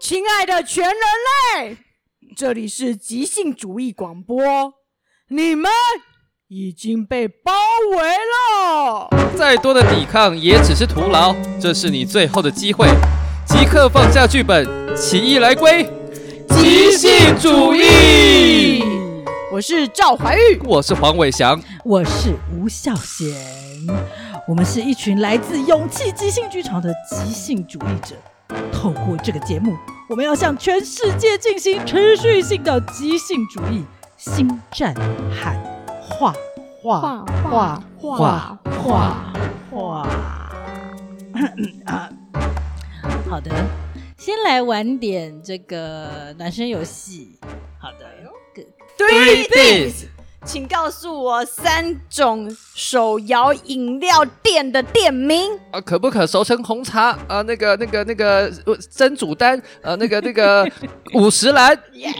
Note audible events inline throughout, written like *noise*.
亲爱的全人类，这里是即兴主义广播，你们已经被包围了。再多的抵抗也只是徒劳，这是你最后的机会，即刻放下剧本，起义来归，即兴主义。我是赵怀玉，我是黄伟翔，我是吴孝贤，我们是一群来自勇气即兴剧场的即兴主义者。透过这个节目，我们要向全世界进行持续性的即兴主义心战喊话话话话话话。好的，先来玩点这个暖身游戏。好的，Three things。请告诉我三种手摇饮料店的店名啊，可不可熟成红茶啊？那个、那个、那个珍煮丹呃，那个、那个 *laughs* 五十岚。Yeah.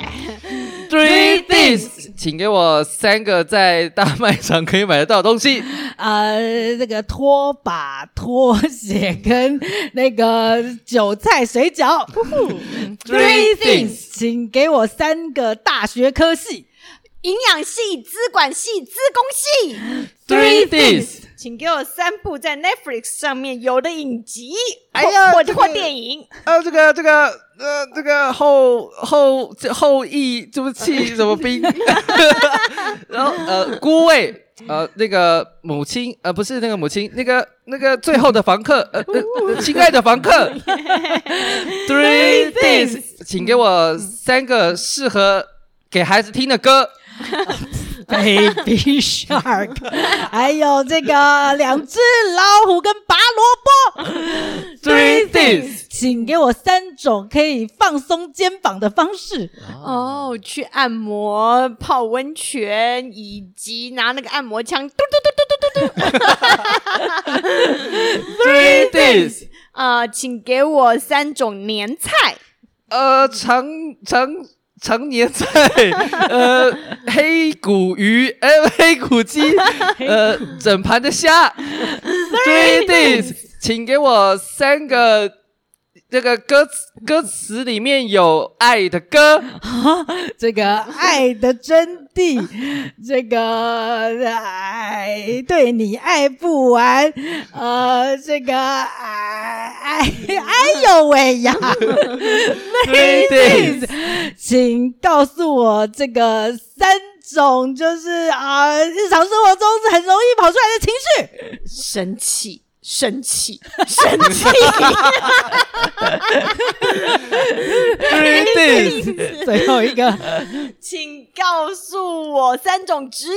Three things，请给我三个在大卖场可以买得到的东西。呃，那个拖把、拖鞋跟那个韭菜水饺。Three things，请给我三个大学科系。营养系、资管系、资工系。Three things，请给我三部在 Netflix 上面有的影集，哎呀，或者或电影。呃，这个这个呃，这个后后后羿这部戏什么兵？*laughs* 然后呃，孤味呃，那个母亲呃，不是那个母亲，那个那个最后的房客呃，呃，亲爱的房客。*laughs* Three things，请给我三个适合给孩子听的歌。Baby Shark，还有这个两只老虎跟拔萝卜。Three things，请给我三种可以放松肩膀的方式。哦，去按摩、泡温泉，以及拿那个按摩枪，嘟嘟嘟嘟嘟嘟嘟。*laughs* Three things，啊，请给我三种年菜。呃，长长。长年在，呃，黑骨鱼，呃，黑骨鸡，呃，整盘的虾。Three things，请给我三个这个歌词，歌词里面有爱的歌。这个爱的真谛，这个爱对你爱不完，呃，这个爱爱哎呦喂呀！Three things，请告诉我这个三种就是啊、呃，日常生活中是很容易跑出来的情绪，生气。生气，生气。Three things，*laughs* 最后一个，请告诉我三种职业。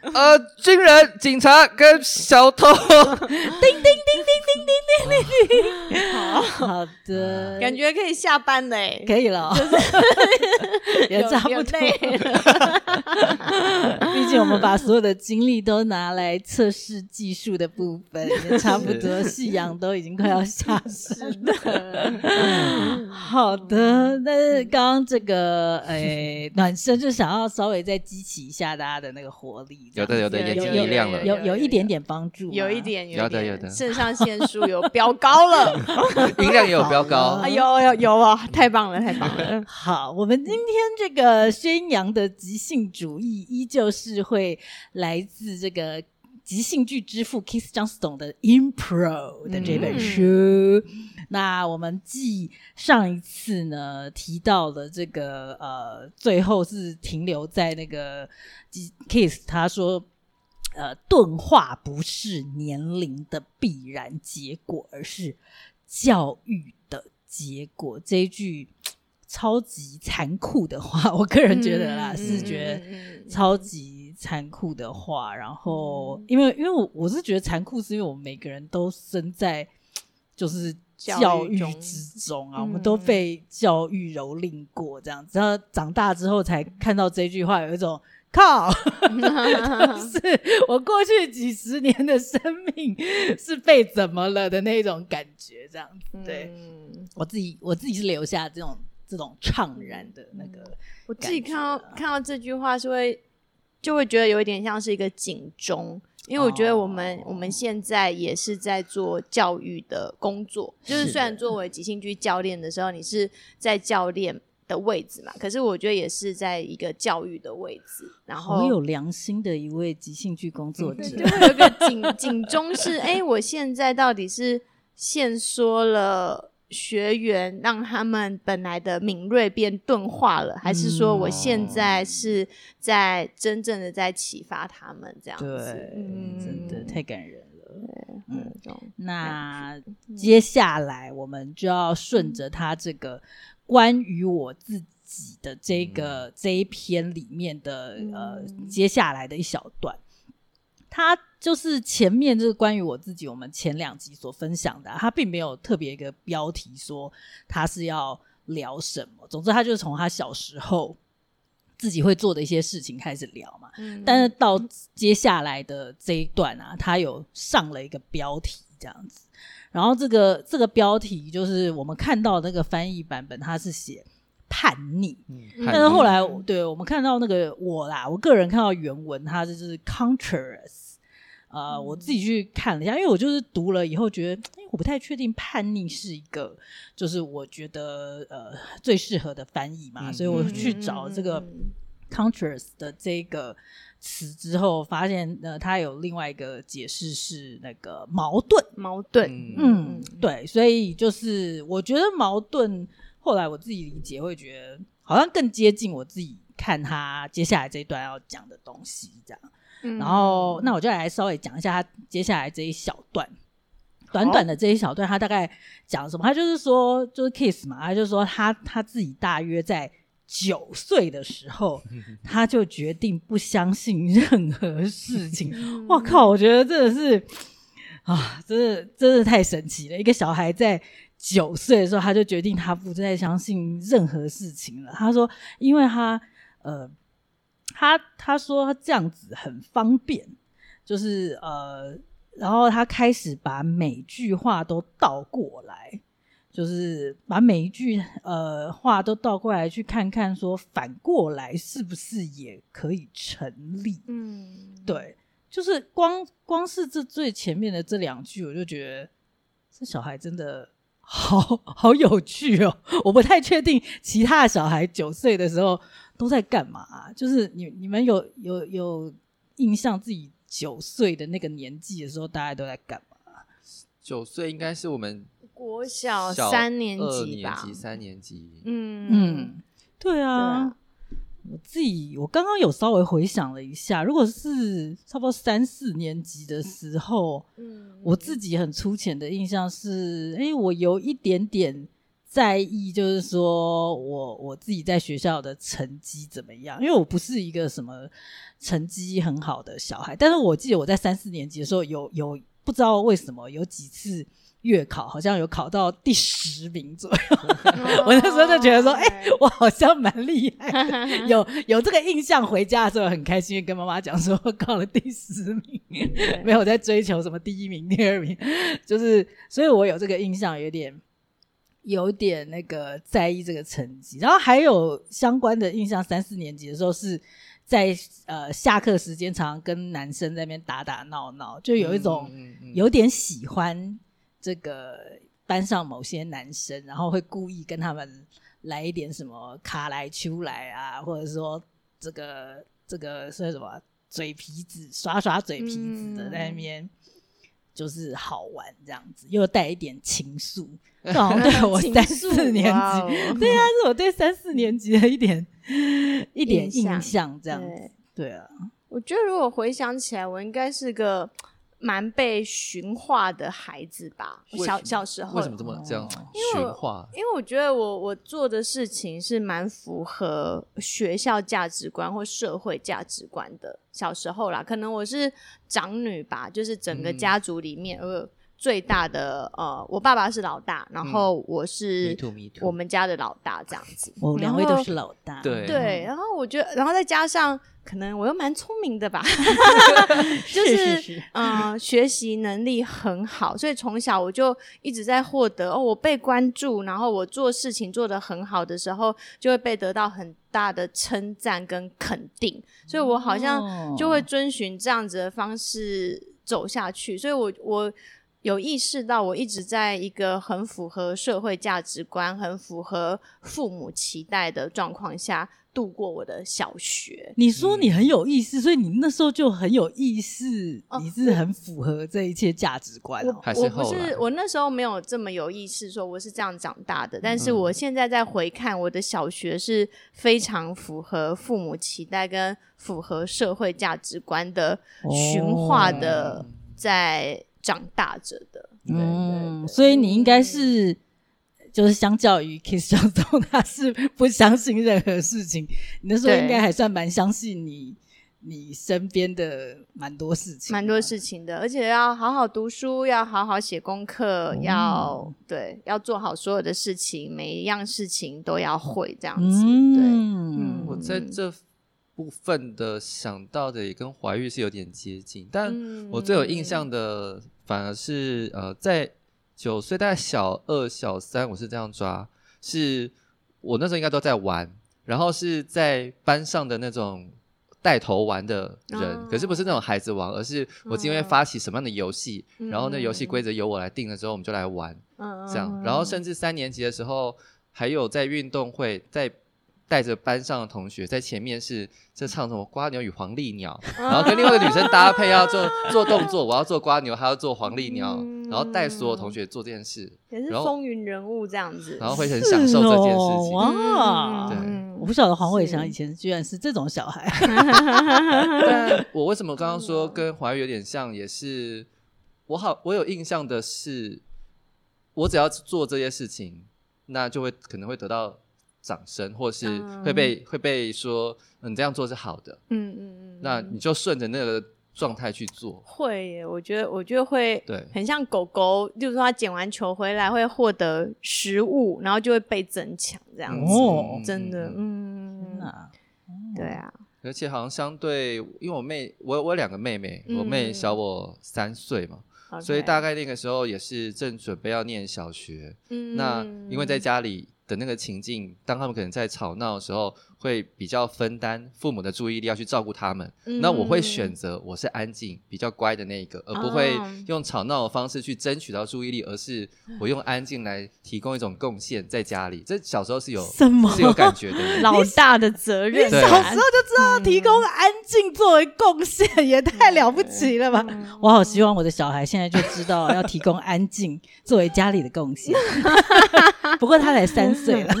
呃，军人、警察跟小偷。叮叮叮叮叮叮叮叮。好好的，感觉可以下班嘞，可以了，*laughs* 也差不多。*laughs* *laughs* 毕竟我们把所有的精力都拿来测试技术的部分，也差不多，夕阳都已经快要下山了。好的，那刚刚这个哎暖身就想要稍微再激起一下大家的那个活力。有的有的，眼睛一亮了，有有一点点帮助，有一点，有的有的，肾上腺素有飙高了，音量也有飙高，哎呦呦有啊，太棒了太棒了。好，我们今天这个宣扬的即兴主义，依旧是会来自这个即兴剧之父 Keith Johnstone 的 Impro 的这本书。那我们继上一次呢提到了这个呃，最后是停留在那个 Kiss 他说，呃，钝化不是年龄的必然结果，而是教育的结果。这一句超级残酷的话，我个人觉得啦，嗯、是觉得超级残酷的话。然后，因为因为我我是觉得残酷，是因为我们每个人都生在就是。教育之中啊，我们都被教育蹂躏过，这样子，然后长大之后才看到这句话，有一种靠，*laughs* 是我过去几十年的生命是被怎么了的那种感觉，这样子。对、嗯、我自己，我自己是留下这种这种怅然的那个、啊。我自己看到看到这句话是会就会觉得有一点像是一个警钟，因为我觉得我们、哦、我们现在也是在做教育的工作，就是虽然作为即兴剧教练的时候，你是在教练的位置嘛，可是我觉得也是在一个教育的位置，然后好有良心的一位即兴剧工作者，就会有个 *laughs* 警警钟是，哎、欸，我现在到底是限缩了学员，让他们本来的敏锐变钝化了，还是说我现在是在真正的在启发他们这样子？对，嗯、真的太感人了。嗯，那接下来我们就要顺着他这个。关于我自己的这个、嗯、这一篇里面的呃，接下来的一小段，它就是前面就是关于我自己，我们前两集所分享的，他并没有特别一个标题说他是要聊什么。总之，他就是从他小时候自己会做的一些事情开始聊嘛。嗯、但是到接下来的这一段啊，他有上了一个标题，这样子。然后这个这个标题就是我们看到那个翻译版本，他是写叛逆，嗯、但是后来对我们看到那个我啦，我个人看到原文，它就是呃，嗯、我自己去看了一下，因为我就是读了以后觉得，哎，我不太确定叛逆是一个，就是我觉得呃最适合的翻译嘛，嗯、所以我去找这个 conscious 的这个。词之后发现，呃，他有另外一个解释是那个矛盾，矛盾，嗯，对，所以就是我觉得矛盾，后来我自己理解会觉得好像更接近我自己看他接下来这一段要讲的东西这样，嗯、然后那我就来稍微讲一下他接下来这一小段，短短的这一小段，他大概讲什么？他就是说，就是 Kiss 嘛，他就是说他他自己大约在。九岁的时候，*laughs* 他就决定不相信任何事情。我靠，我觉得真的是啊，真的真的太神奇了！一个小孩在九岁的时候，他就决定他不再相信任何事情了。他说，因为他呃，他他说他这样子很方便，就是呃，然后他开始把每句话都倒过来。就是把每一句呃话都倒过来去看看，说反过来是不是也可以成立？嗯，对，就是光光是这最前面的这两句，我就觉得这小孩真的好好有趣哦。我不太确定其他的小孩九岁的时候都在干嘛啊？就是你你们有有有印象自己九岁的那个年纪的时候，大家都在干嘛？九岁应该是我们。国小三年级吧，二年级、三年级，嗯嗯，对啊，对啊，我自己我刚刚有稍微回想了一下，如果是差不多三四年级的时候，嗯，我自己很粗浅的印象是，哎，我有一点点在意，就是说我我自己在学校的成绩怎么样，因为我不是一个什么成绩很好的小孩，但是我记得我在三四年级的时候有有不知道为什么有几次。月考好像有考到第十名左右，*laughs* 我那时候就觉得说，哎、欸，我好像蛮厉害的，*laughs* 有有这个印象。回家的时候很开心，跟妈妈讲说我考了第十名，没有在追求什么第一名、第二名，就是，所以我有这个印象，有点有点那个在意这个成绩。然后还有相关的印象，三四年级的时候是在呃下课时间，常常跟男生在那边打打闹闹，就有一种有点喜欢。这个班上某些男生，然后会故意跟他们来一点什么卡来秋来啊，或者说这个这个说什么嘴皮子耍耍嘴皮子的在那边，就是好玩这样子，又带一点情愫。*laughs* 对我三四年级，对啊，是我对三四年级的一点一点印象这样子。对啊，我觉得如果回想起来，我应该是个。蛮被驯化的孩子吧，小小时候为什么这么这样驯化？因为我觉得我我做的事情是蛮符合学校价值观或社会价值观的。小时候啦，可能我是长女吧，就是整个家族里面，呃、嗯，最大的呃，我爸爸是老大，然后我是我们家的老大这样子。我两位都是老大，对。对，然后我觉得，然后再加上可能我又蛮聪明的吧，*laughs* 就是嗯、呃，学习能力很好，所以从小我就一直在获得哦，我被关注，然后我做事情做得很好的时候，就会被得到很大的称赞跟肯定，所以我好像就会遵循这样子的方式走下去，所以我我。有意识到，我一直在一个很符合社会价值观、很符合父母期待的状况下度过我的小学。你说你很有意思，所以你那时候就很有意识，哦你是很符合这一切价值观哦。还是我不后来是，我那时候没有这么有意识说我是这样长大的，但是我现在在回看我的小学是非常符合父母期待跟符合社会价值观的驯化的在。长大着的，嗯，所以你应该是，就是相较于 Kiss 江总，他是不相信任何事情。你那时候应该还算蛮相信你，你身边的蛮多事情，蛮多事情的，而且要好好读书，要好好写功课，嗯、要对，要做好所有的事情，每一样事情都要会这样子。嗯、对，嗯，我在这。部分的想到的也跟怀孕是有点接近，但我最有印象的反而是、嗯、呃，在九岁大概小二、小三，我是这样抓，是我那时候应该都在玩，然后是在班上的那种带头玩的人，哦、可是不是那种孩子王，而是我今天会发起什么样的游戏，嗯、然后那游戏规则由我来定了之后，我们就来玩，嗯、这样，然后甚至三年级的时候还有在运动会在。带着班上的同学在前面是在唱什么《瓜牛与黄鹂鸟 *laughs*》，然后跟另外一个女生搭配要做做动作，我要做瓜牛，她要做黄鹂鸟，嗯、然后带所有同学做这件事，也是风云人物这样子，然后会很享受这件事情。哦、哇，对，我不晓得黄伟翔以前居然是这种小孩。*laughs* *laughs* 但我为什么刚刚说跟华语有点像，也是我好我有印象的是，我只要做这些事情，那就会可能会得到。掌声，或是会被、嗯、会被说，你这样做是好的，嗯嗯嗯，那你就顺着那个状态去做。会耶，我觉得我觉得会，对，很像狗狗，就是说它捡完球回来会获得食物，然后就会被增强这样子，哦、真的，嗯，对啊，而且好像相对，因为我妹，我我有两个妹妹，我妹小我三岁嘛，嗯、所以大概那个时候也是正准备要念小学，嗯，那因为在家里。的那个情境，当他们可能在吵闹的时候，会比较分担父母的注意力，要去照顾他们。嗯、那我会选择我是安静、比较乖的那一个，而不会用吵闹的方式去争取到注意力，而是我用安静来提供一种贡献在家里。这小时候是有什么是有感觉的，*laughs* 老大的责任。小时候就知道提供安静作为贡献，也太了不起了吧！嗯、我好希望我的小孩现在就知道要提供安静 *laughs* 作为家里的贡献。*laughs* 不过他才三岁了，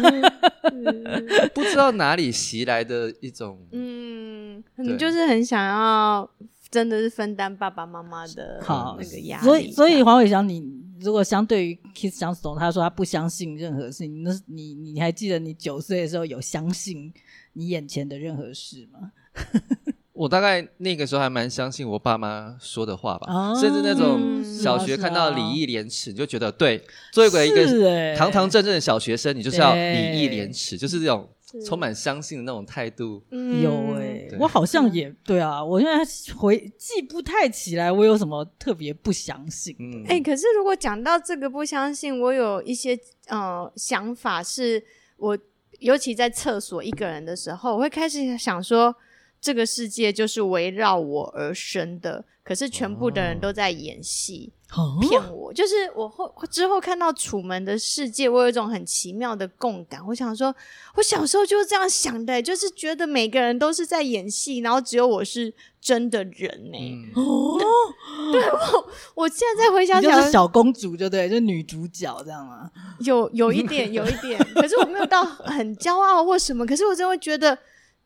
不知道哪里袭来的一种，嗯，你就是很想要，真的是分担爸爸妈妈的那个压力。所以，所以黄伟翔，你如果相对于 Kiss 江总，他说他不相信任何事情，那你你还记得你九岁的时候有相信你眼前的任何事吗？*laughs* 我大概那个时候还蛮相信我爸妈说的话吧，哦、甚至那种小学看到礼义廉耻，你就觉得对，作为一个堂堂正正的小学生，你就是要礼义廉耻，就是这种充满相信的那种态度。有诶，我好像也对啊，我现在回记不太起来，我有什么特别不相信？嗯，哎、欸，可是如果讲到这个不相信，我有一些呃想法，是我尤其在厕所一个人的时候，我会开始想说。这个世界就是围绕我而生的，可是全部的人都在演戏，哦、骗我。就是我后之后看到《楚门的世界》，我有一种很奇妙的共感。我想说，我小时候就是这样想的，就是觉得每个人都是在演戏，然后只有我是真的人呢。哦，对我，我现在再回想起来，就是小公主，就对，就女主角这样吗？有有一点，有一点，可是我没有到很骄傲或什么。可是我真的会觉得。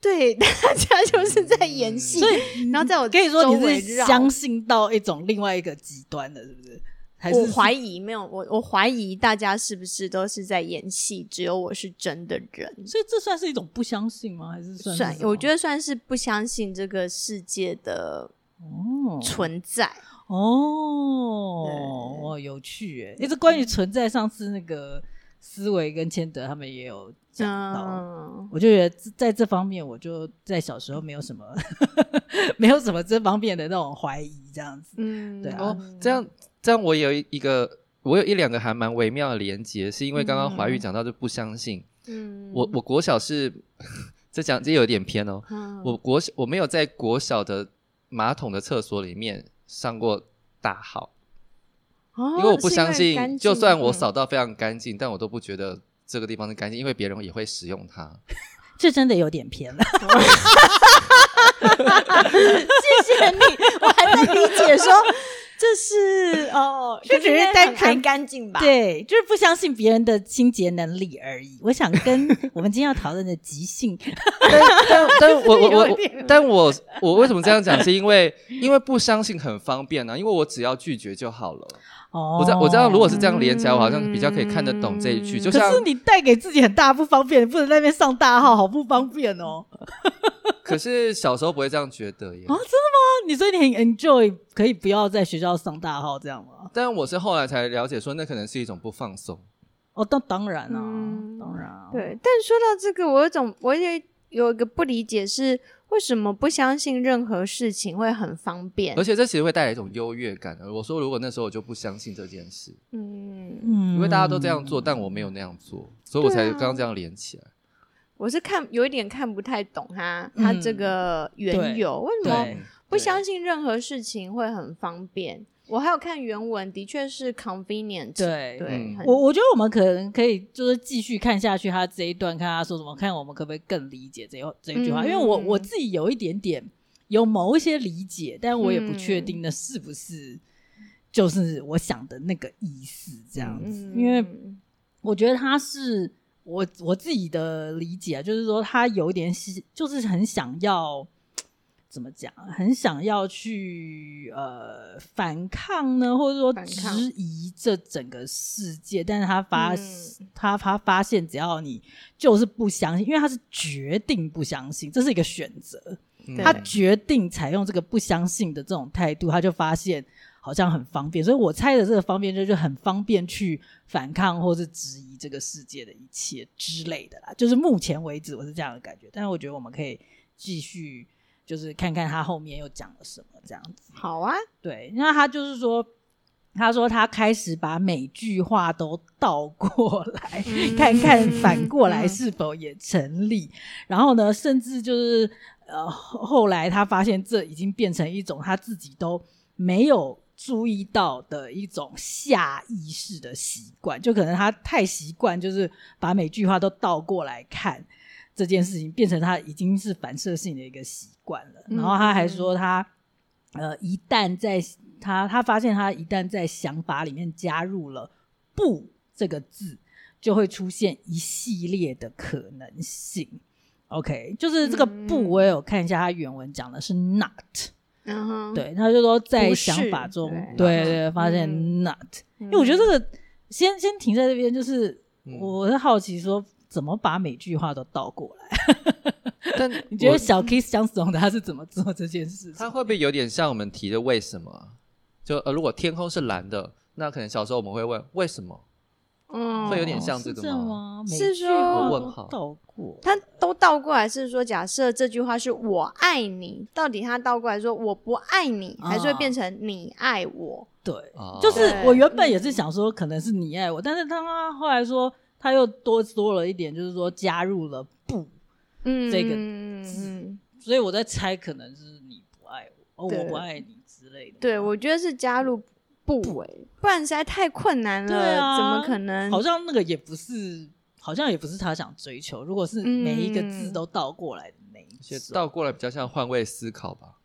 对，大家就是在演戏，所以然后在我跟你说你是相信到一种另外一个极端的，是不是？还是我怀疑没有，我我怀疑大家是不是都是在演戏，只有我是真的人。所以这算是一种不相信吗？还是算是？算，我觉得算是不相信这个世界的存在。哦，哦，有趣哎！也是关于存在，上次那个思维跟谦德他们也有讲到，嗯我就觉得在这方面，我就在小时候没有什么，*laughs* 没有什么这方面的那种怀疑，这样子。嗯，对啊哦，这样这样，我有一个，我有一两个还蛮微妙的连接，是因为刚刚华玉讲到就不相信。嗯，我我国小是 *laughs* 这讲这有点偏哦，嗯我国小我没有在国小的马桶的厕所里面上过大号，哦因为我不相信，就算我嗯扫到非常干净，但我都不觉得这个地方是干净，因为别人也会使用它。*laughs* 这真的有点偏了。*laughs* 谢谢你，我还在理解说这是哦，*laughs* 这只是单纯很干净吧？，对，就是不相信别人的清洁能力而已。我想跟我们今天要讨论的即兴，但但但我我我但我我为什么这样讲？是因为因为不相信很方便呢、啊，因为我只要拒绝就好了。哦我这我知道如果是这样连起来，我好像比较可以看得懂这一句。就像可是你带给自己很大不方便，不能在那边上大号，好不方便哦。*laughs* 可是小时候不会这样觉得耶。啊，真的吗？你所以你很 enjoy 可以不要在学校上大号这样吗？但我是后来才了解说，那可能是一种不放松。哦，当当然啊，嗯当然啊，对。但说到这个，我有一种我也有一个不理解是，为什么不相信任何事情会很方便而？且这其实会带来一种优越感。我说如果那时候我就不相信这件事，嗯，嗯，因为大家都这样做，但我没有那样做，所以我才刚刚这样连起来。我是看有一点看不太懂他嗯他这个缘由，为什么不相信任何事情会很方便？我还有看原文，的确是 convenient。对对嗯，我我觉得我们可能可以就是继续看下去，他这一段看他说什么，看我们可不可以更理解这这一句话。嗯因为我我自己有一点点有某一些理解，但我也不确定嗯那是不是就是我想的那个意思这样子。嗯，因为我觉得他是我我自己的理解啊，就是说他有一点是就是很想要。怎么讲？很想要去呃反抗呢，或者说质疑这整个世界，但是他发、嗯他他发现，只要你就是不相信，因为他是决定不相信，这是一个选择，他决定采用这个不相信的这种态度，他就发现好像很方便，所以我猜的这个方便就是很方便去反抗或是质疑这个世界的一切之类的啦。就是目前为止我是这样的感觉，但是我觉得我们可以继续。就是看看他后面又讲了什么这样子。好啊，对，那他就是说，他说他开始把每句话都倒过来，嗯 *laughs* 看看反 *laughs* 过来是否也成立。然后呢，甚至就是呃，后来他发现这已经变成一种他自己都没有注意到的一种下意识的习惯，就可能他太习惯，就是把每句话都倒过来看。这件事情变成他已经是反射性的一个习惯了，然后他还说他，呃，一旦在他他发现他一旦在想法里面加入了“不”这个字，就会出现一系列的可能性。OK，就是这个“不”，我也有看一下他原文讲的是 “not”，对，他就说在想法中，对。对对，发现嗯。“not”，因为我觉得这个先先停在这边，就是嗯。我是好奇说。怎么把每句话都倒过来？*laughs* 但 *laughs* 你觉得小 Kiss 相似的他是怎么做这件事情？他会不会有点像我们提的为什么？就呃，如果天空是蓝的，那可能小时候我们会问为什么？嗯，会有点像这是个吗？是说问号倒过，他都倒过来是说，假设这句话是我爱你，到底他倒过来说我不爱你，还是会变成你爱我？对，哦就是我原本也是想说可能是你爱我，但是他后来说他又多说了一点，就是说加入了不，嗯，这个字，所以我在猜可能是你不爱我，哦，我不爱你之类的。对，我觉得是加入不诶，不然实在太困难了，对啊怎么可能？好像那个也不是，好像也不是他想追求。如果是每一个字都倒过来的那一倒过来比较像换位思考吧。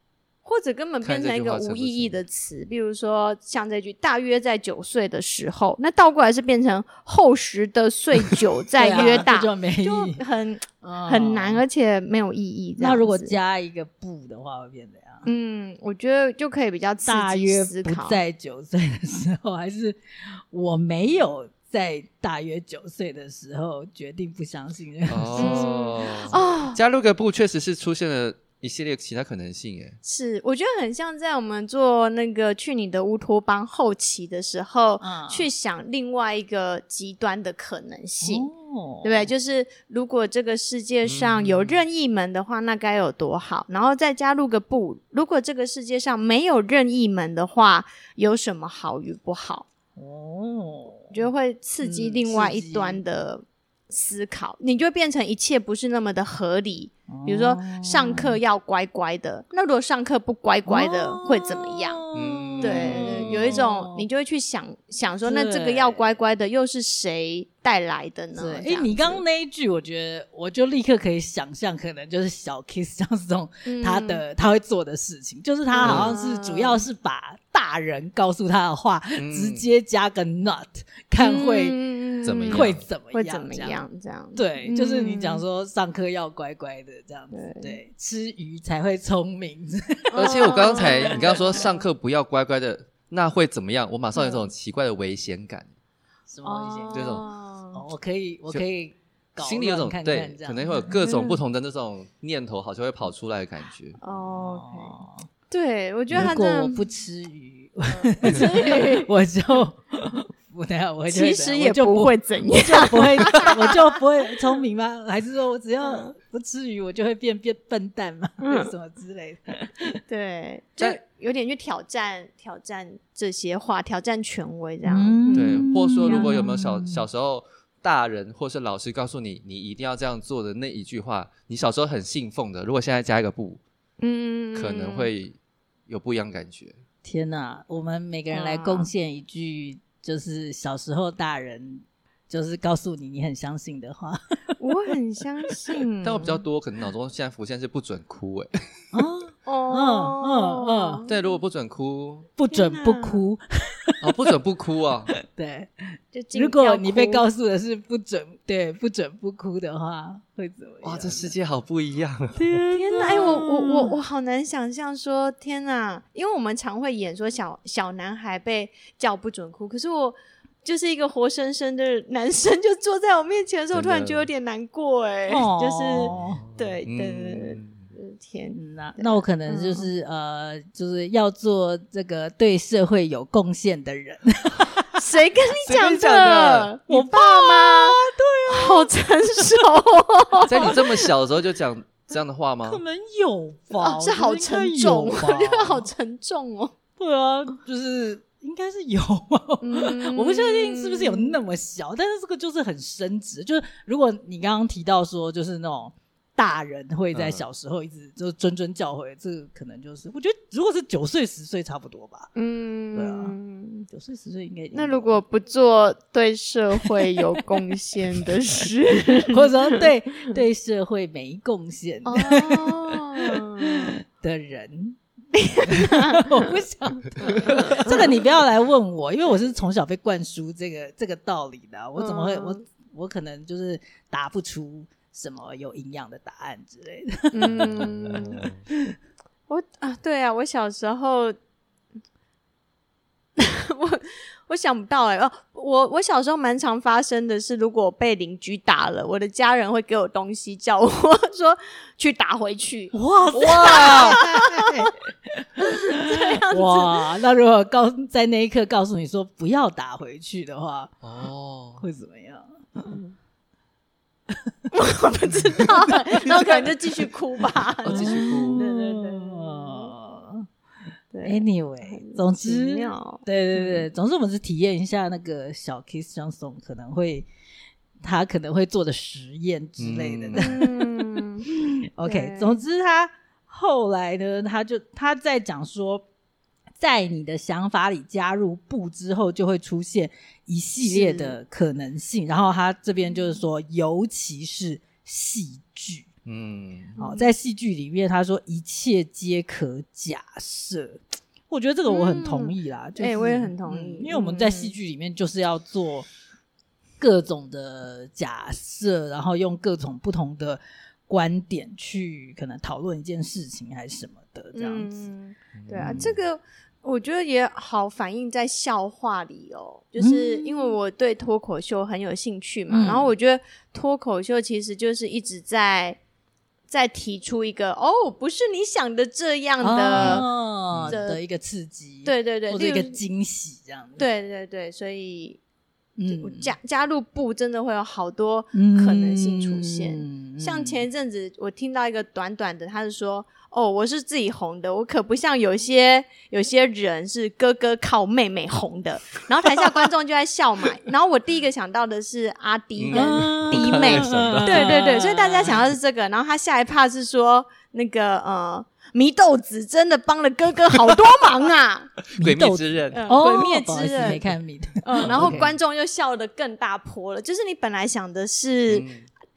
或者根本变成一个无意义的词，比如说像这句“大约在九岁的时候”，那倒过来是变成“厚实的岁 *laughs* 九在约大”，就没意就义，很嗯很难，而且没有意义。那如果加一个不的话，会变怎样？嗯，我觉得就可以比较刺激大约不思考。在九岁的时候，还是我没有在大约九岁的时候决定不相信任何事情。哦，*laughs* 哦，加入个不确实是出现了一系列其他可能性，哎，是，我觉得很像在我们做那个去你的乌托邦后期的时候，嗯去想另外一个极端的可能性，哦对不对？就是如果这个世界上有任意门的话，那该有多好？然后再加入个不，如果这个世界上没有任意门的话，有什么好与不好？哦，我觉得会刺激嗯另外一端的思考，你就会变成一切不是那么的合理。比如说上课要乖乖的，那如果上课不乖乖的会怎么样？嗯对，有一种你就会去想想说，那这个要乖乖的又是谁带来的呢？哎，你刚刚那一句，我觉得我就立刻可以想象，可能就是小 Kiss 像这种嗯。他的他会做的事情，就是他好像是主要是把大人告诉他的话嗯。直接加个 not，看会嗯。怎么样？会怎么样，会怎么样？这样。对，就是你讲嗯。说上课要乖乖的这样子，对。对，吃鱼才会聪明。*laughs* 而且我刚才你刚刚说上课不要乖乖的，那会怎么样？我马上有这种奇怪的危险感，什么危险？这种。我可以，我可以搞心里有种乱看对，这样。可能会有各种不同的那种念头，好像会跑出来的感觉。*laughs* 哦哦对我觉得他如果真的我不吃鱼，不至于 *laughs* 我就 *laughs* 不等下，我就其实也就不会怎我样。就不会，我就不会聪明吗？还是说我只要不吃鱼，我就会变变笨蛋吗？*laughs* 嗯什么之类的？对，*laughs* 就有点去挑战挑战这些话，挑战权威这样。嗯对，或者说如果有没有嗯小小时候大人或是老师告诉你，你一定要这样做的那一句话，你小时候很信奉的，如果现在加一个不，嗯，可能会有不一样感觉。天哪！我们每个人来贡献一句，就是小时候大人就是告诉你你很相信的话。*laughs* 我很相信，但我比较多，可能脑中现在浮现是不准哭，哎，*laughs* 哦，哦，嗯嗯嗯对，如果不准哭，不准不哭。*laughs* 哦，不准不哭啊，*laughs* 对，就如果你被告诉的是不准，对，不准不哭的话，会怎么样？哇，这世界好不一样啊。天哪！哎、我我我我好难想象说，天哪！因为我们常会演说小小男孩被叫不准哭，可是我就是一个活生生的男生，就坐在我面前的时候，我突然觉得有点难过、哎、哦就是对对对对对嗯天，嗯那那我可能就是、呃，就是要做这个对社会有贡献的人。*laughs* 谁跟你讲的我爸妈，对啊，好成熟哦，*laughs* 在你这么小的时候就讲这样的话吗？可能有吧哦是好沉重，我觉得 *laughs* 好沉重哦。对啊，就是应该是有。嗯我不确定是不是有那么小，但是这个就是很深植。就是如果你刚刚提到说，就是那种大人会在小时候一直就谆谆教诲，这个可能就是我觉得如果是九岁十岁差不多吧。嗯，对啊九岁十岁应该那如果不做对社会有贡献的事，*laughs* 或者说对对社会没贡献哦，的人。*laughs* 我不晓得，这个你不要来问我，因为我是从小被灌输这个这个道理的啊，我怎么会、嗯。我我可能就是答不出什么有营养的答案之类的。嗯，*laughs* 我啊，对啊，我小时候，*laughs* 我我想不到哎、哦，我我小时候蛮常发生的是，如果我被邻居打了，我的家人会给我东西，叫我 *laughs* 说去打回去。哇哇，哇！那如果告在那一刻告诉你说不要打回去的话，哦，会怎么样？*laughs* 我不知道，那我可能就继续哭吧。我 *laughs* 继续哭。对对对哦对。Anyway，总之，妙对对对，总之我们是体验一下那个小 Kiss Johnson 可能会他可能会做的实验之类的。*laughs* OK，对。总之他后来呢，他就他在讲说，在你的想法里加入不之后，就会出现一系列的可能性。然后他这边就是说，尤其是戏剧。嗯，好，在戏剧里面，他说一切皆可假设。我觉得这个我很同意啦，就是、哎我也很同意嗯因为我们在戏剧里面就是要做各种的假设，然后用各种不同的观点去可能讨论一件事情还是什么的这样子。嗯对啊，嗯这个我觉得也好反映在笑话里哦，就是因为我对脱口秀很有兴趣嘛，嗯然后我觉得脱口秀其实就是一直在在提出一个哦，不是你想的这样的、哦、的的一个刺激，对对对，或者一个惊喜这样子。对对对，所以嗯，加加入不真的会有好多可能性出现。嗯像前一阵子我听到一个短短的，他是说。哦，我是自己红的，我可不像有些有些人是哥哥靠妹妹红的，然后台下观众就在笑嘛。*laughs* 然后我第一个想到的是阿迪跟弟妹，*laughs* 嗯、对对对，所以大家想到是这个。然后他下一趴是说那个呃，祢豆子真的帮了哥哥好多忙啊，*laughs* 鬼灭之刃，嗯、哦，鬼灭之刃没看祢，嗯，然后观众又笑得更大坡了，就是你本来想的是。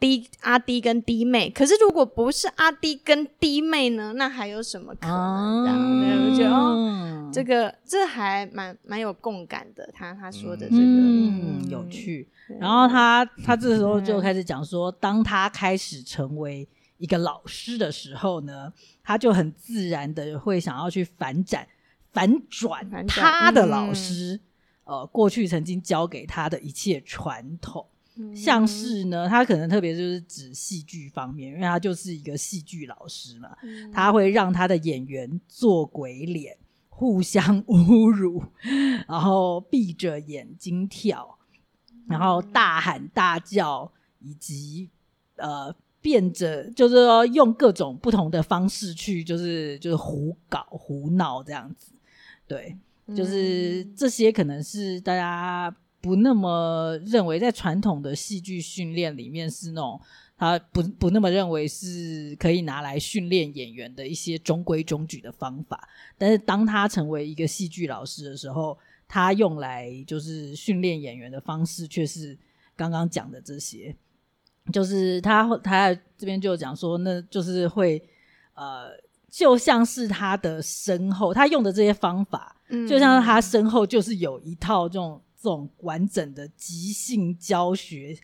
嗯滴阿弟跟弟妹，可是如果不是阿弟跟弟妹呢？那还有什么可能？这样、嗯、我觉得哦，这个这还蛮蛮有共感的。他他说的这个嗯，有趣。然后他他这时候就开始讲说，当他开始成为一个老师的时候呢，他就很自然的会想要去反展反转他的老师、嗯、呃过去曾经教给他的一切传统。像是呢，他可能特别就是指戏剧方面，因为他就是一个戏剧老师嘛，嗯、他会让他的演员做鬼脸，互相 *laughs* 侮辱，然后闭着眼睛跳，然后大喊大叫，以及呃变着，就是说用各种不同的方式去，就是就是胡搞胡闹这样子，对，就是这些可能是大家。不那么认为，在传统的戏剧训练里面是那种他不不那么认为是可以拿来训练演员的一些中规中矩的方法。但是当他成为一个戏剧老师的时候，他用来就是训练演员的方式却是刚刚讲的这些。就是他他这边就讲说，那就是会呃，就像是他的身后，他用的这些方法，嗯，就像是他身后就是有一套这种。这种完整的即兴教学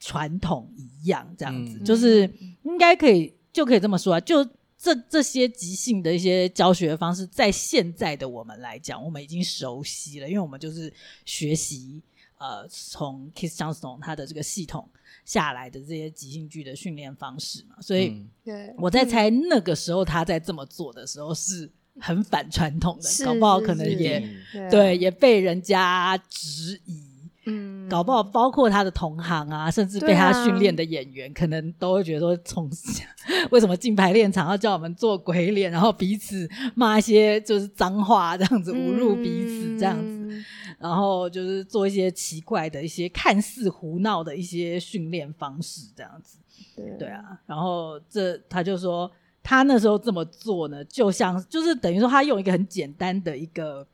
传统一样，这样子、嗯、就是应该可以就可以这么说啊。就这这些即兴的一些教学方式，在现在的我们来讲，我们已经熟悉了，因为我们就是学习呃从 Keith Johnstone 他的这个系统下来的这些即兴剧的训练方式嘛。所以我在猜那个时候他在这么做的时候是。很反传统的，搞不好可能也对，对，也被人家质疑。嗯，搞不好包括他的同行啊，甚至被他训练的演员，可能都会觉得说，从为什么进排练场要叫我们做鬼脸，然后彼此骂一些就是脏话，这样子侮辱彼此，这样子，嗯，然后就是做一些奇怪的一些看似胡闹的一些训练方式，这样子。对，对啊，然后这他就说。他那时候这么做呢，就像就是等于说，他用一个很简单的一个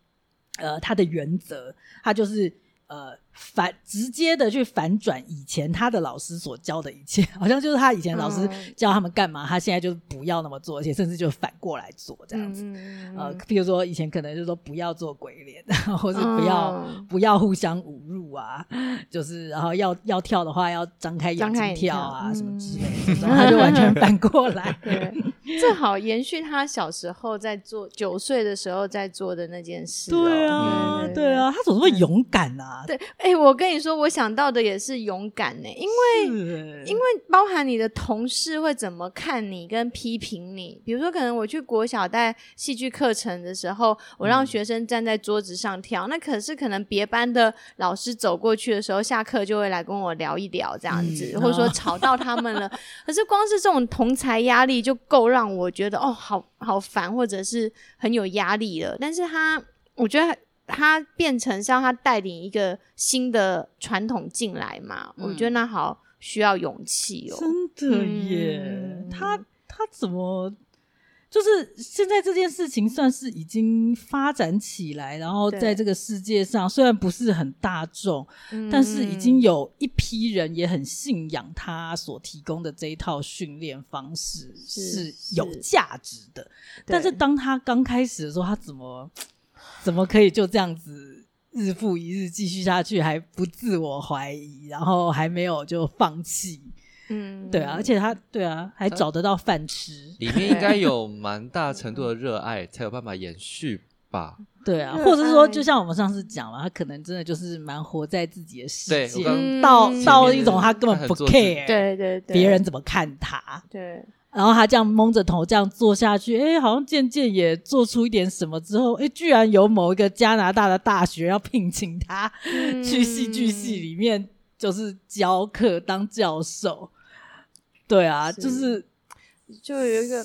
呃，他的原则，他就是呃。反直接的去反转以前他的老师所教的一切，*laughs* 好像就是他以前老师教他们干嘛，嗯、他现在就不要那么做，而且甚至就反过来做这样子。嗯、呃，譬如说以前可能就是说不要做鬼脸，*laughs* 或是不要、嗯、不要互相侮辱啊，就是然后要要跳的话要张开眼睛跳啊，什么之类的，嗯、他就完全反过来。*laughs* 对，正好延续他小时候在做九岁的时候在做的那件事、喔。对啊，对，啊，他怎么那么勇敢啊？对。哎、欸，我跟你说，我想到的也是勇敢呢，因为因为包含你的同事会怎么看你跟批评你。比如说，可能我去国小带戏剧课程的时候，我让学生站在桌子上跳，嗯、那可是可能别班的老师走过去的时候，下课就会来跟我聊一聊这样子，嗯、或者说吵到他们了。可是光是这种同才压力就够让我觉得哦，好好烦，或者是很有压力了。但是他，我觉得。他变成像他带领一个新的传统进来嘛？嗯、我觉得那好需要勇气哦。真的耶，嗯、他他怎么就是现在这件事情算是已经发展起来，然后在这个世界上虽然不是很大众，嗯、但是已经有一批人也很信仰他所提供的这一套训练方式是有价值的。是但是当他刚开始的时候，他怎么？怎么可以就这样子日复一日继续下去，还不自我怀疑，然后还没有就放弃？嗯，对啊，而且他对啊，还找得到饭吃，里面应该有蛮大程度的热爱，才有办法延续吧？对啊，或者是说，就像我们上次讲了，他可能真的就是蛮活在自己的世界，对，到到一种他根本不 care，对对对，别人怎么看他？对。然后他这样蒙着头这样做下去，哎，好像渐渐也做出一点什么之后，哎，居然有某一个加拿大的大学要聘请他、嗯、去戏剧系里面，就是教课当教授。对啊，是就是就有一个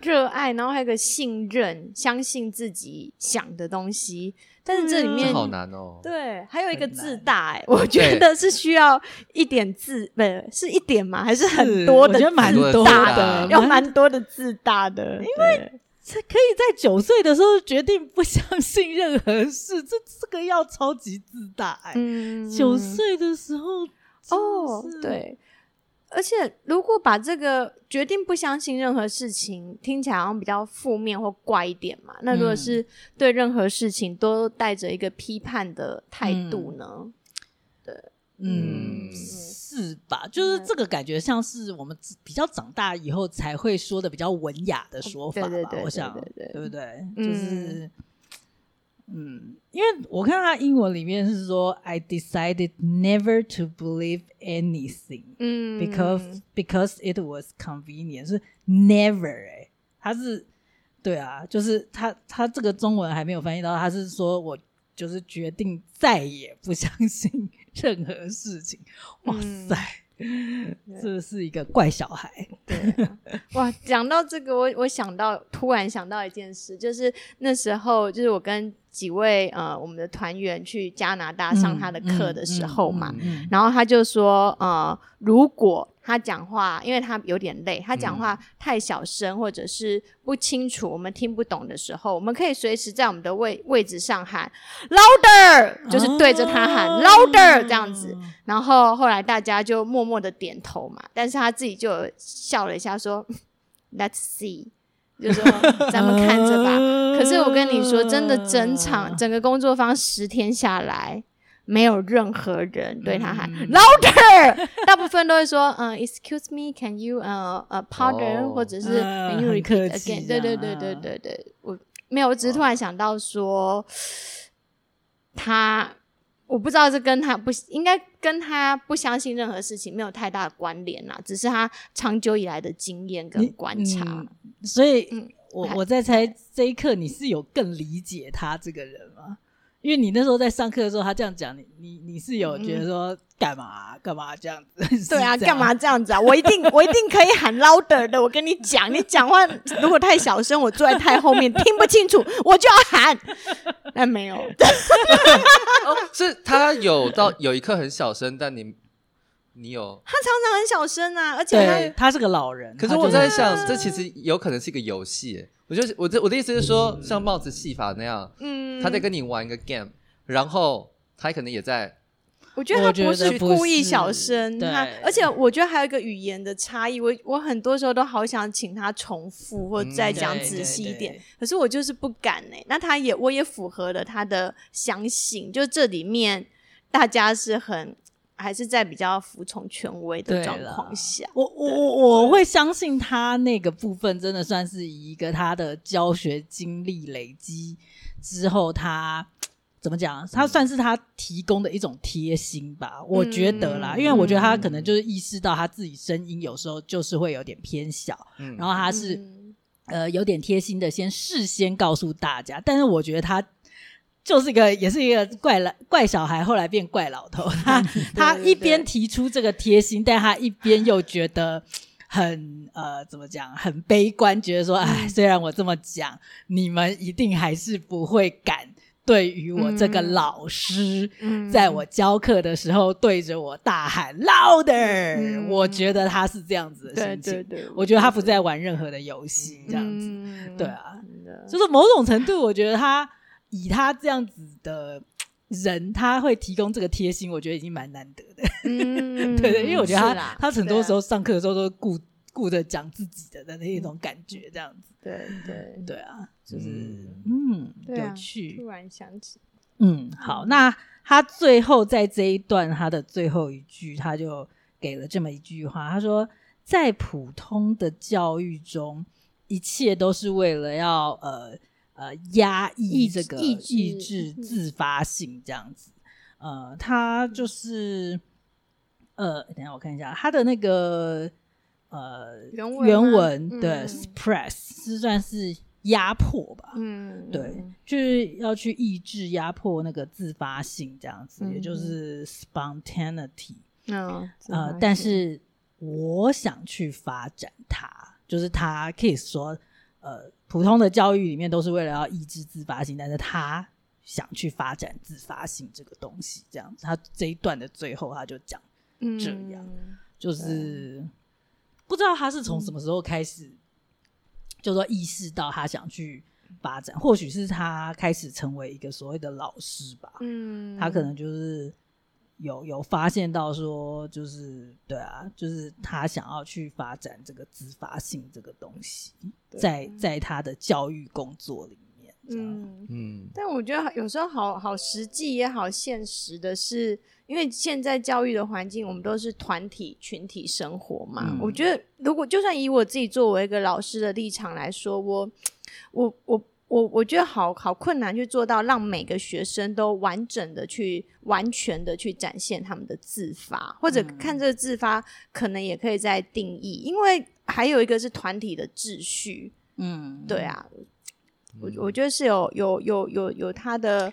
热爱，然后还有一个信任，相信自己想的东西。但是这里面、嗯、好难哦，对，还有一个自大，哎，我觉得是需要一点自，不是，是一点嘛？还是很多的？我觉得蛮多的，要蛮多的自大的，因 *laughs* 为可以在九岁的时候决定不相信任何事，这这个要超级自大，哎，嗯，九岁的时候，哦，对。而且，如果把这个决定不相信任何事情，听起来好像比较负面或怪一点嘛。那如果是对任何事情都带着一个批判的态度呢？嗯、对，嗯，嗯是吧？就是这个感觉像是我们比较长大以后才会说的比较文雅的说法吧。对对对，我想，对，对，对，对不对？就是。嗯，因为我看他英文里面是说，I decided never to believe anything，嗯，because because it was convenient，是 never 哎、欸，他是对啊，就是他他这个中文还没有翻译到，他是说我就是决定再也不相信任何事情，哇塞。嗯这是一个怪小孩，对，*laughs* 哇！讲到这个，我我想到，突然想到一件事，就是那时候，就是我跟几位呃我们的团员去加拿大上他的课的时候嘛，嗯嗯。嗯嗯、然后他就说，呃，如果他讲话，因为他有点累，他讲话太小声或者是不清楚，我们听不懂的时候，我们可以随时在我们的位位置上喊 louder，就是对着他喊 louder 这样子。然后后来大家就默默的点头嘛，但是他自己就笑了一下说，*laughs* Let's see，就说咱们看着吧。*laughs* 可是我跟你说，真的整场整个工作坊十天下来。没有任何人对他喊 louder，*laughs* 大部分都会说嗯，excuse me，can you 呃呃 pardon，或者是 can you repeat again？对对对对对对，我没有，我只是突然想到说，他我不知道这跟他不应该跟他不相信任何事情没有太大的关联啦，只是他长久以来的经验跟观察，所以我我在猜这一刻你是有更理解他这个人吗？因为你那时候在上课的时候，他这样讲，你你你是有觉得说干嘛干嘛这样子？*laughs* 对啊，干嘛这样子啊？我一定 *laughs* 我一定可以喊 louder 的。我跟你讲，你讲话如果太小声，我坐在太后面听不清楚，我就要喊。*laughs* 但没有，哦，是他有到有一刻很小声，但你你有他常常很小声啊，而且他他是个老人。可是我在想，这其实有可能是一个游戏。我就是我的我的意思是说，像帽子戏法那样，嗯，他在跟你玩一个 game，然后他可能也在。我觉得他不是故意小声，他而且我觉得还有一个语言的差异。我我很多时候都好想请他重复或再讲仔细一点，可是我就是不敢呢。那他也我也符合了他的相信，就这里面大家是很。还是在比较服从权威的状况下，我我我我会相信他那个部分真的算是一个他的教学经历累积之后，他怎么讲？他算是他提供的一种贴心吧，嗯、我觉得啦，因为我觉得他可能就是意识到他自己声音有时候就是会有点偏小，嗯、然后他是、嗯、呃有点贴心的先事先告诉大家，但是我觉得他。就是一个，也是一个怪老怪小孩，后来变怪老头。*laughs* 他他一边提出这个贴心，但他一边又觉得很呃，怎么讲，很悲观，觉得说，哎，虽然我这么讲，你们一定还是不会敢对于我这个老师，在我教课的时候对着我大喊 louder。嗯、我觉得他是这样子的心情。对对对，我觉得他不在玩任何的游戏，这样子。嗯、对啊，就是某种程度，我觉得他。以他这样子的人，他会提供这个贴心，我觉得已经蛮难得的。嗯，*laughs* 对对，因为我觉得他他很多时候上课的时候都顾顾着讲自己的的那一种感觉，这样子。对对对啊，就是嗯，嗯有趣。突然想起，嗯，好，那他最后在这一段他的最后一句，他就给了这么一句话，他说：“在普通的教育中，一切都是为了要呃。”呃，压抑这个抑制，自发性这样子，呃，他就是呃，等一下我看一下他的那个呃原文原文嗯。对 suppress 是算是压迫吧，嗯，对，就是要去抑制压迫那个自发性这样子，嗯也就是 spontaneity。嗯，呃，但是我想去发展它，就是他 Kiss 说，呃，普通的教育里面都是为了要抑制自发性，但是他想去发展自发性这个东西，这样子。他这一段的最后他就讲，这样嗯就是不知道他是从什么时候开始，就说意识到他想去发展，或许是他开始成为一个所谓的老师吧，嗯，他可能就是。有有发现到说，就是对啊，就是他想要去发展这个自发性这个东西，在在他的教育工作里面，嗯嗯，但我觉得有时候好好实际也好现实的是，因为现在教育的环境，我们都是团体群体生活嘛。嗯、我觉得，如果就算以我自己作为一个老师的立场来说，我我我。我我觉得好好困难去做到让每个学生都完整的去完全的去展现他们的自发，或者看这个自发可能也可以再定义，因为还有一个是团体的秩序，嗯，对啊，我我觉得是有有有有有他的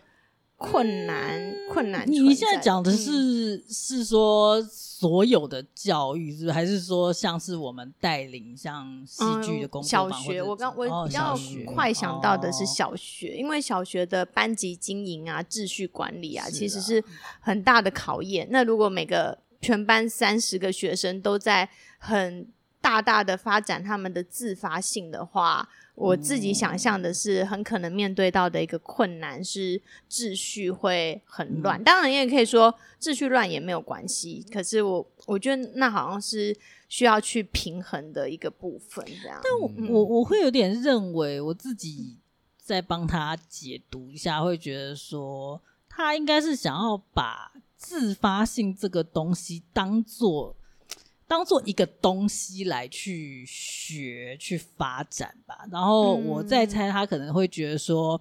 困难困难。你你现在讲的是、嗯、是说所有的教育是不是？还是说像是我们带领像戏剧的工作、嗯、小学？我刚我比较快想到的是小学，哦、因为小学的班级经营啊、秩序管理啊，啊其实是很大的考验。那如果每个全班三十个学生都在很大大的发展他们的自发性的话。我自己想象的是，很可能面对到的一个困难是秩序会很乱。当然，你也可以说秩序乱也没有关系。可是我我觉得那好像是需要去平衡的一个部分，这样。但我、嗯、我我会有点认为，我自己在帮他解读一下，会觉得说他应该是想要把自发性这个东西当做。当做一个东西来去学、去发展吧。然后我再猜，他可能会觉得说，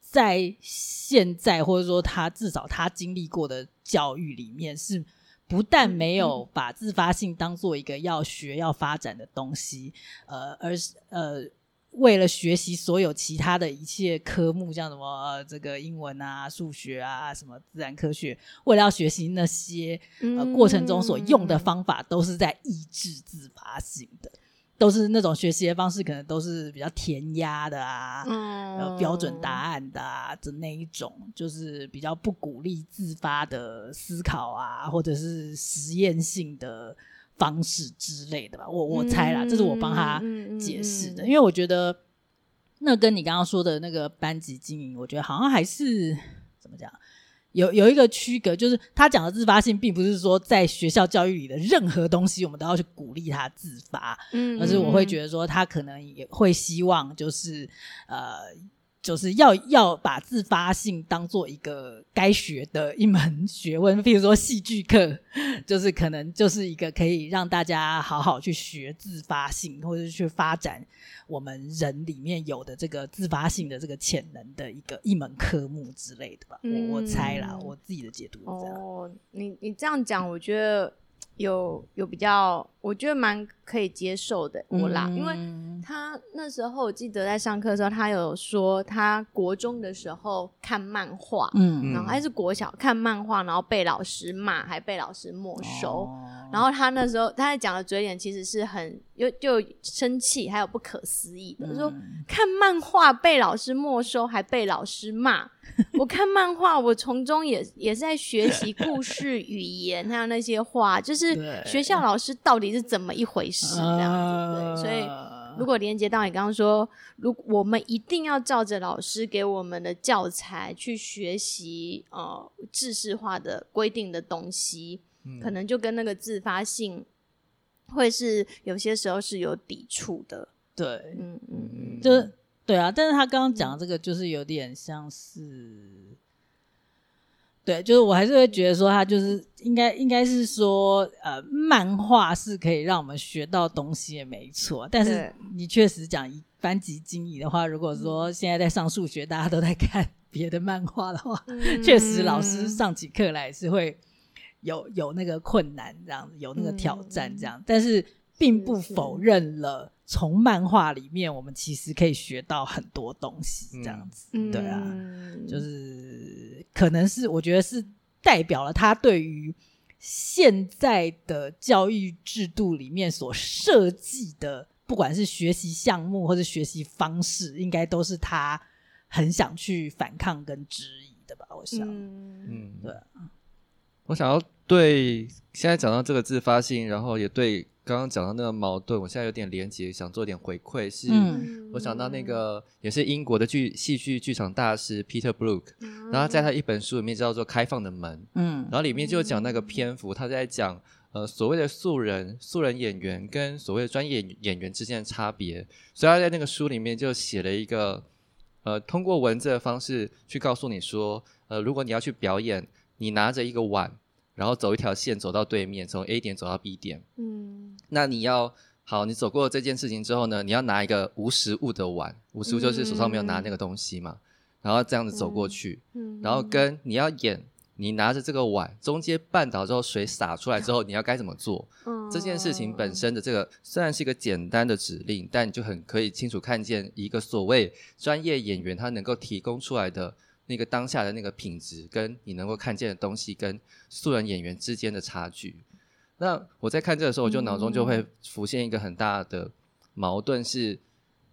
在现在或者说他至少他经历过的教育里面，是不但没有把自发性当做一个要学、要发展的东西，呃，而是呃。为了学习所有其他的一切科目，像什么、呃、这个英文啊、数学啊、什么自然科学，为了要学习那些呃过程中所用的方法，都是在抑制自发性的，都是那种学习的方式，可能都是比较填鸭的啊，标准答案的啊的那一种，就是比较不鼓励自发的思考啊，或者是实验性的。方式之类的吧，我我猜啦，嗯、这是我帮他解释的，因为我觉得那跟你刚刚说的那个班级经营，我觉得好像还是怎么讲，有有一个区隔，就是他讲的自发性，并不是说在学校教育里的任何东西，我们都要去鼓励他自发，嗯，而是我会觉得说，他可能也会希望，就是呃。就是要要把自发性当做一个该学的一门学问，*laughs* 譬如说戏剧课，就是可能就是一个可以让大家好好去学自发性，或者是去发展我们人里面有的这个自发性的这个潜能的一个一门科目之类的吧。嗯、我我猜啦，我自己的解读是这样。哦，你你这样讲，我觉得有有比较，我觉得蛮可以接受的。我啦，嗯、因为。他那时候我记得在上课的时候，他有说他国中的时候看漫画，嗯，然后还是国小看漫画，然后被老师骂，还被老师没收。哦、然后他那时候他在讲的嘴脸其实是很又就生气，还有不可思议的，嗯、说看漫画被老师没收，还被老师骂。我看漫画，我从中也也是在学习故事语言，还有那些话，就是学校老师到底是怎么一回事这样子，对，所以。如果连接到你刚刚说，如我们一定要照着老师给我们的教材去学习，呃，制式化的规定的东西，嗯、可能就跟那个自发性会是有些时候是有抵触的。对，嗯嗯嗯，就是对啊。但是他刚刚讲的这个，就是有点像是。对，就是我还是会觉得说，他就是应该应该是说，呃，漫画是可以让我们学到东西也没错。但是你确实讲一班级经营的话，如果说现在在上数学，大家都在看 *laughs* 别的漫画的话，嗯、确实老师上起课来是会有有那个困难这样子，有那个挑战这样。嗯、但是并不否认了从漫画里面我们其实可以学到很多东西，这样子，嗯、对啊，就是可能是我觉得是代表了他对于现在的教育制度里面所设计的，不管是学习项目或者学习方式，应该都是他很想去反抗跟质疑的吧？我想，嗯，对啊，我想要对现在讲到这个自发性，然后也对。刚刚讲到那个矛盾，我现在有点连结，想做点回馈。是，我想到那个也是英国的剧戏剧剧场大师 Peter Brook，然后在他一本书里面叫做《开放的门》，嗯，然后里面就讲那个篇幅，他在讲呃所谓的素人素人演员跟所谓的专业演员之间的差别，所以他在那个书里面就写了一个呃通过文字的方式去告诉你说，呃如果你要去表演，你拿着一个碗。然后走一条线走到对面，从 A 点走到 B 点。嗯，那你要好，你走过这件事情之后呢，你要拿一个无实物的碗，无实物就是手上没有拿那个东西嘛，嗯、然后这样子走过去。嗯，然后跟你要演，你拿着这个碗，中间绊倒之后水洒出来之后，你要该怎么做？嗯，这件事情本身的这个虽然是一个简单的指令，但你就很可以清楚看见一个所谓专业演员他能够提供出来的。那个当下的那个品质，跟你能够看见的东西，跟素人演员之间的差距。那我在看这个时候，我就脑中就会浮现一个很大的矛盾：是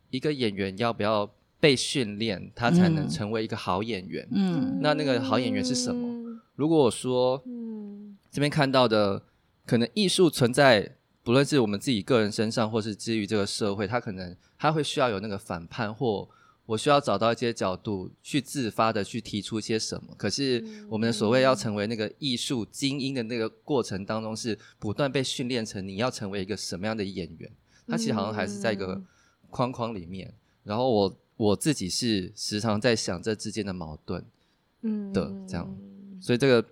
一个演员要不要被训练，他才能成为一个好演员？嗯，那那个好演员是什么？如果我说，嗯，这边看到的可能艺术存在，不论是我们自己个人身上，或是基于这个社会，他可能他会需要有那个反叛或。我需要找到一些角度去自发的去提出一些什么，可是我们的所谓要成为那个艺术精英的那个过程当中，是不断被训练成你要成为一个什么样的演员，他其实好像还是在一个框框里面。然后我我自己是时常在想这之间的矛盾，嗯的这样，所以这个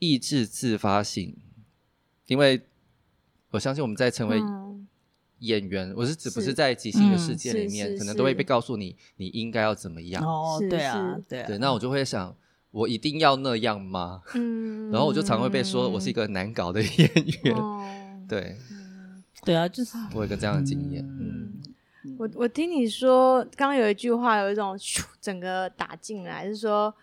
意志自发性，因为我相信我们在成为。演员，我是指不是在即兴的世界里面，可能都会被告诉你你应该要怎么样。哦，对啊，对啊，对。那我就会想，我一定要那样吗？嗯。*laughs* 然后我就常会被说我是一个难搞的演员。哦。对。对啊，就是我有个这样的经验。嗯。我我听你说，刚刚有一句话，有一种整个打进来，是说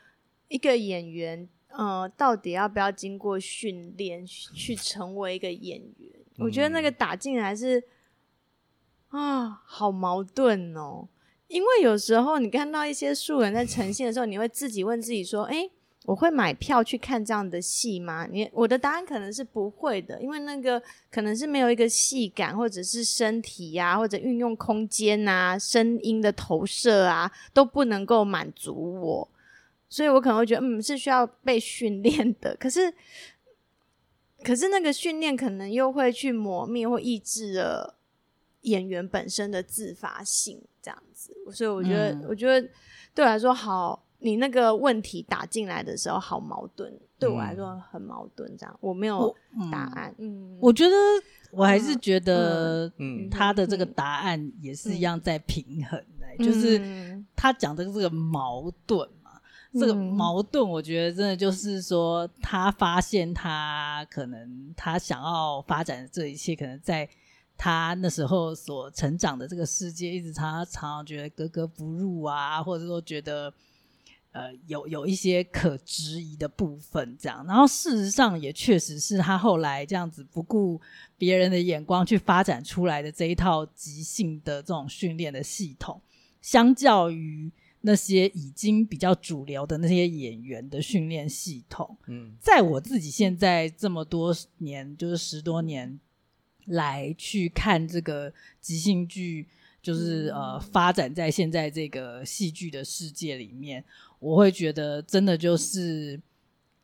一个演员，呃，到底要不要经过训练去成为一个演员？我觉得那个打进来是。啊，好矛盾哦！因为有时候你看到一些素人在呈现的时候，你会自己问自己说：“诶，我会买票去看这样的戏吗？”你我的答案可能是不会的，因为那个可能是没有一个戏感，或者是身体呀、或者运用空间啊、声音的投射啊，都不能够满足我，所以我可能会觉得，嗯，是需要被训练的。可是，可是那个训练可能又会去磨灭或抑制了。演员本身的自发性这样子，所以我觉得，嗯、我觉得对我来说好。你那个问题打进来的时候，好矛盾，嗯、对我来说很矛盾。这样，我没有答案。嗯，嗯我觉得我还是觉得，嗯，他的这个答案也是一样在平衡的，嗯、就是他讲的这个矛盾嘛。嗯、这个矛盾，我觉得真的就是说，他发现他可能他想要发展的这一切，可能在。他那时候所成长的这个世界，一直常常常觉得格格不入啊，或者说觉得呃有有一些可质疑的部分，这样。然后事实上也确实是他后来这样子不顾别人的眼光去发展出来的这一套即兴的这种训练的系统，相较于那些已经比较主流的那些演员的训练系统，嗯，在我自己现在这么多年，就是十多年。来去看这个即兴剧，就是呃，发展在现在这个戏剧的世界里面，我会觉得真的就是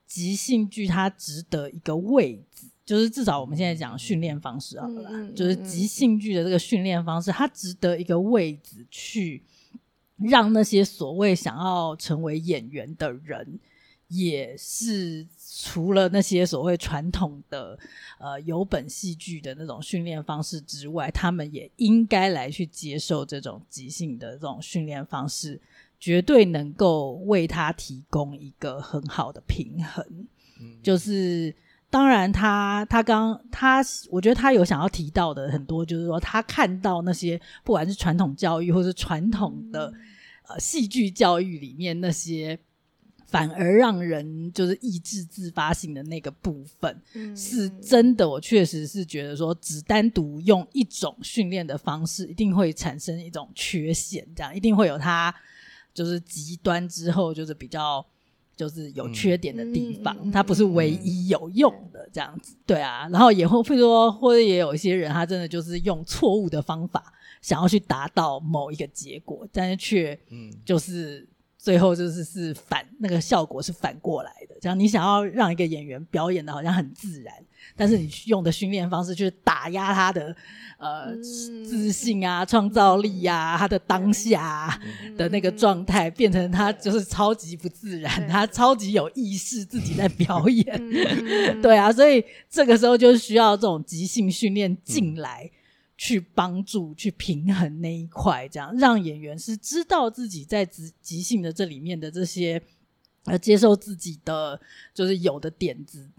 即兴剧它值得一个位置，就是至少我们现在讲训练方式好了，嗯、就是即兴剧的这个训练方式，它值得一个位置去让那些所谓想要成为演员的人。也是除了那些所谓传统的呃有本戏剧的那种训练方式之外，他们也应该来去接受这种即兴的这种训练方式，绝对能够为他提供一个很好的平衡。嗯，就是当然他他刚他，我觉得他有想要提到的很多，就是说他看到那些不管是传统教育或是传统的、嗯、呃戏剧教育里面那些。反而让人就是抑制自发性的那个部分，嗯、是真的。我确实是觉得说，只单独用一种训练的方式，一定会产生一种缺陷，这样一定会有它就是极端之后就是比较就是有缺点的地方。嗯、它不是唯一有用的这样子，对啊。然后也会会说，或者也有一些人，他真的就是用错误的方法想要去达到某一个结果，但是却嗯就是。最后就是是反那个效果是反过来的，这样你想要让一个演员表演的好像很自然，但是你用的训练方式就是打压他的呃、嗯、自信啊、创造力呀、啊、他的当下的那个状态，变成他就是超级不自然，他超级有意识自己在表演，嗯、*laughs* 对啊，所以这个时候就需要这种即兴训练进来。嗯去帮助去平衡那一块，这样让演员是知道自己在即即兴的这里面的这些，呃，接受自己的就是有的点子，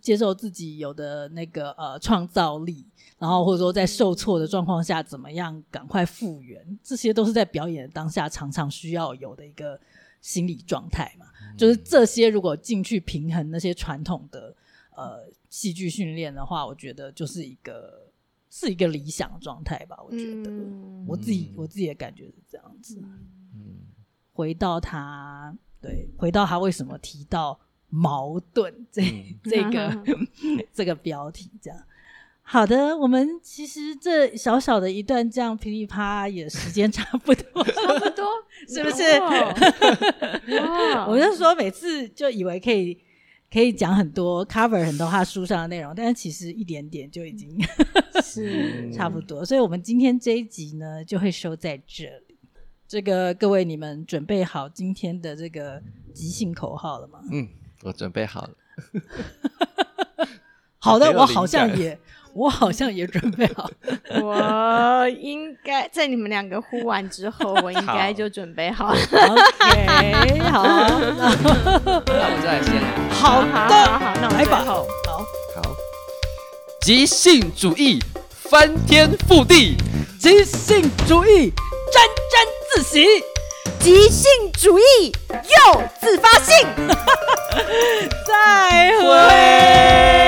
接受自己有的那个呃创造力，然后或者说在受挫的状况下怎么样赶快复原，这些都是在表演的当下常常需要有的一个心理状态嘛。嗯、就是这些如果进去平衡那些传统的呃戏剧训练的话，我觉得就是一个。是一个理想状态吧，我觉得，嗯、我自己我自己的感觉是这样子。嗯，回到他，对，回到他为什么提到矛盾这、嗯、*laughs* 这个 *laughs* 这个标题，这样。好的，我们其实这小小的一段这样噼里啪啦，也时间差不多，差不多，*laughs* 是不是？我就说每次就以为可以。可以讲很多 cover 很多他书上的内容，但是其实一点点就已经是 *laughs* 差不多，所以我们今天这一集呢就会收在这里。这个各位你们准备好今天的这个即兴口号了吗？嗯，我准备好了。*laughs* *laughs* 好的，我好像也。我好像也准备好，*laughs* 我应该在你们两个呼完之后，我应该就准备好了。*laughs* 好 OK，好，*laughs* 那我们就来先。好的，好，好，那我们来吧。好，好，即兴主义翻天覆地，即兴主义沾沾自喜，即兴主义又自发性。再会。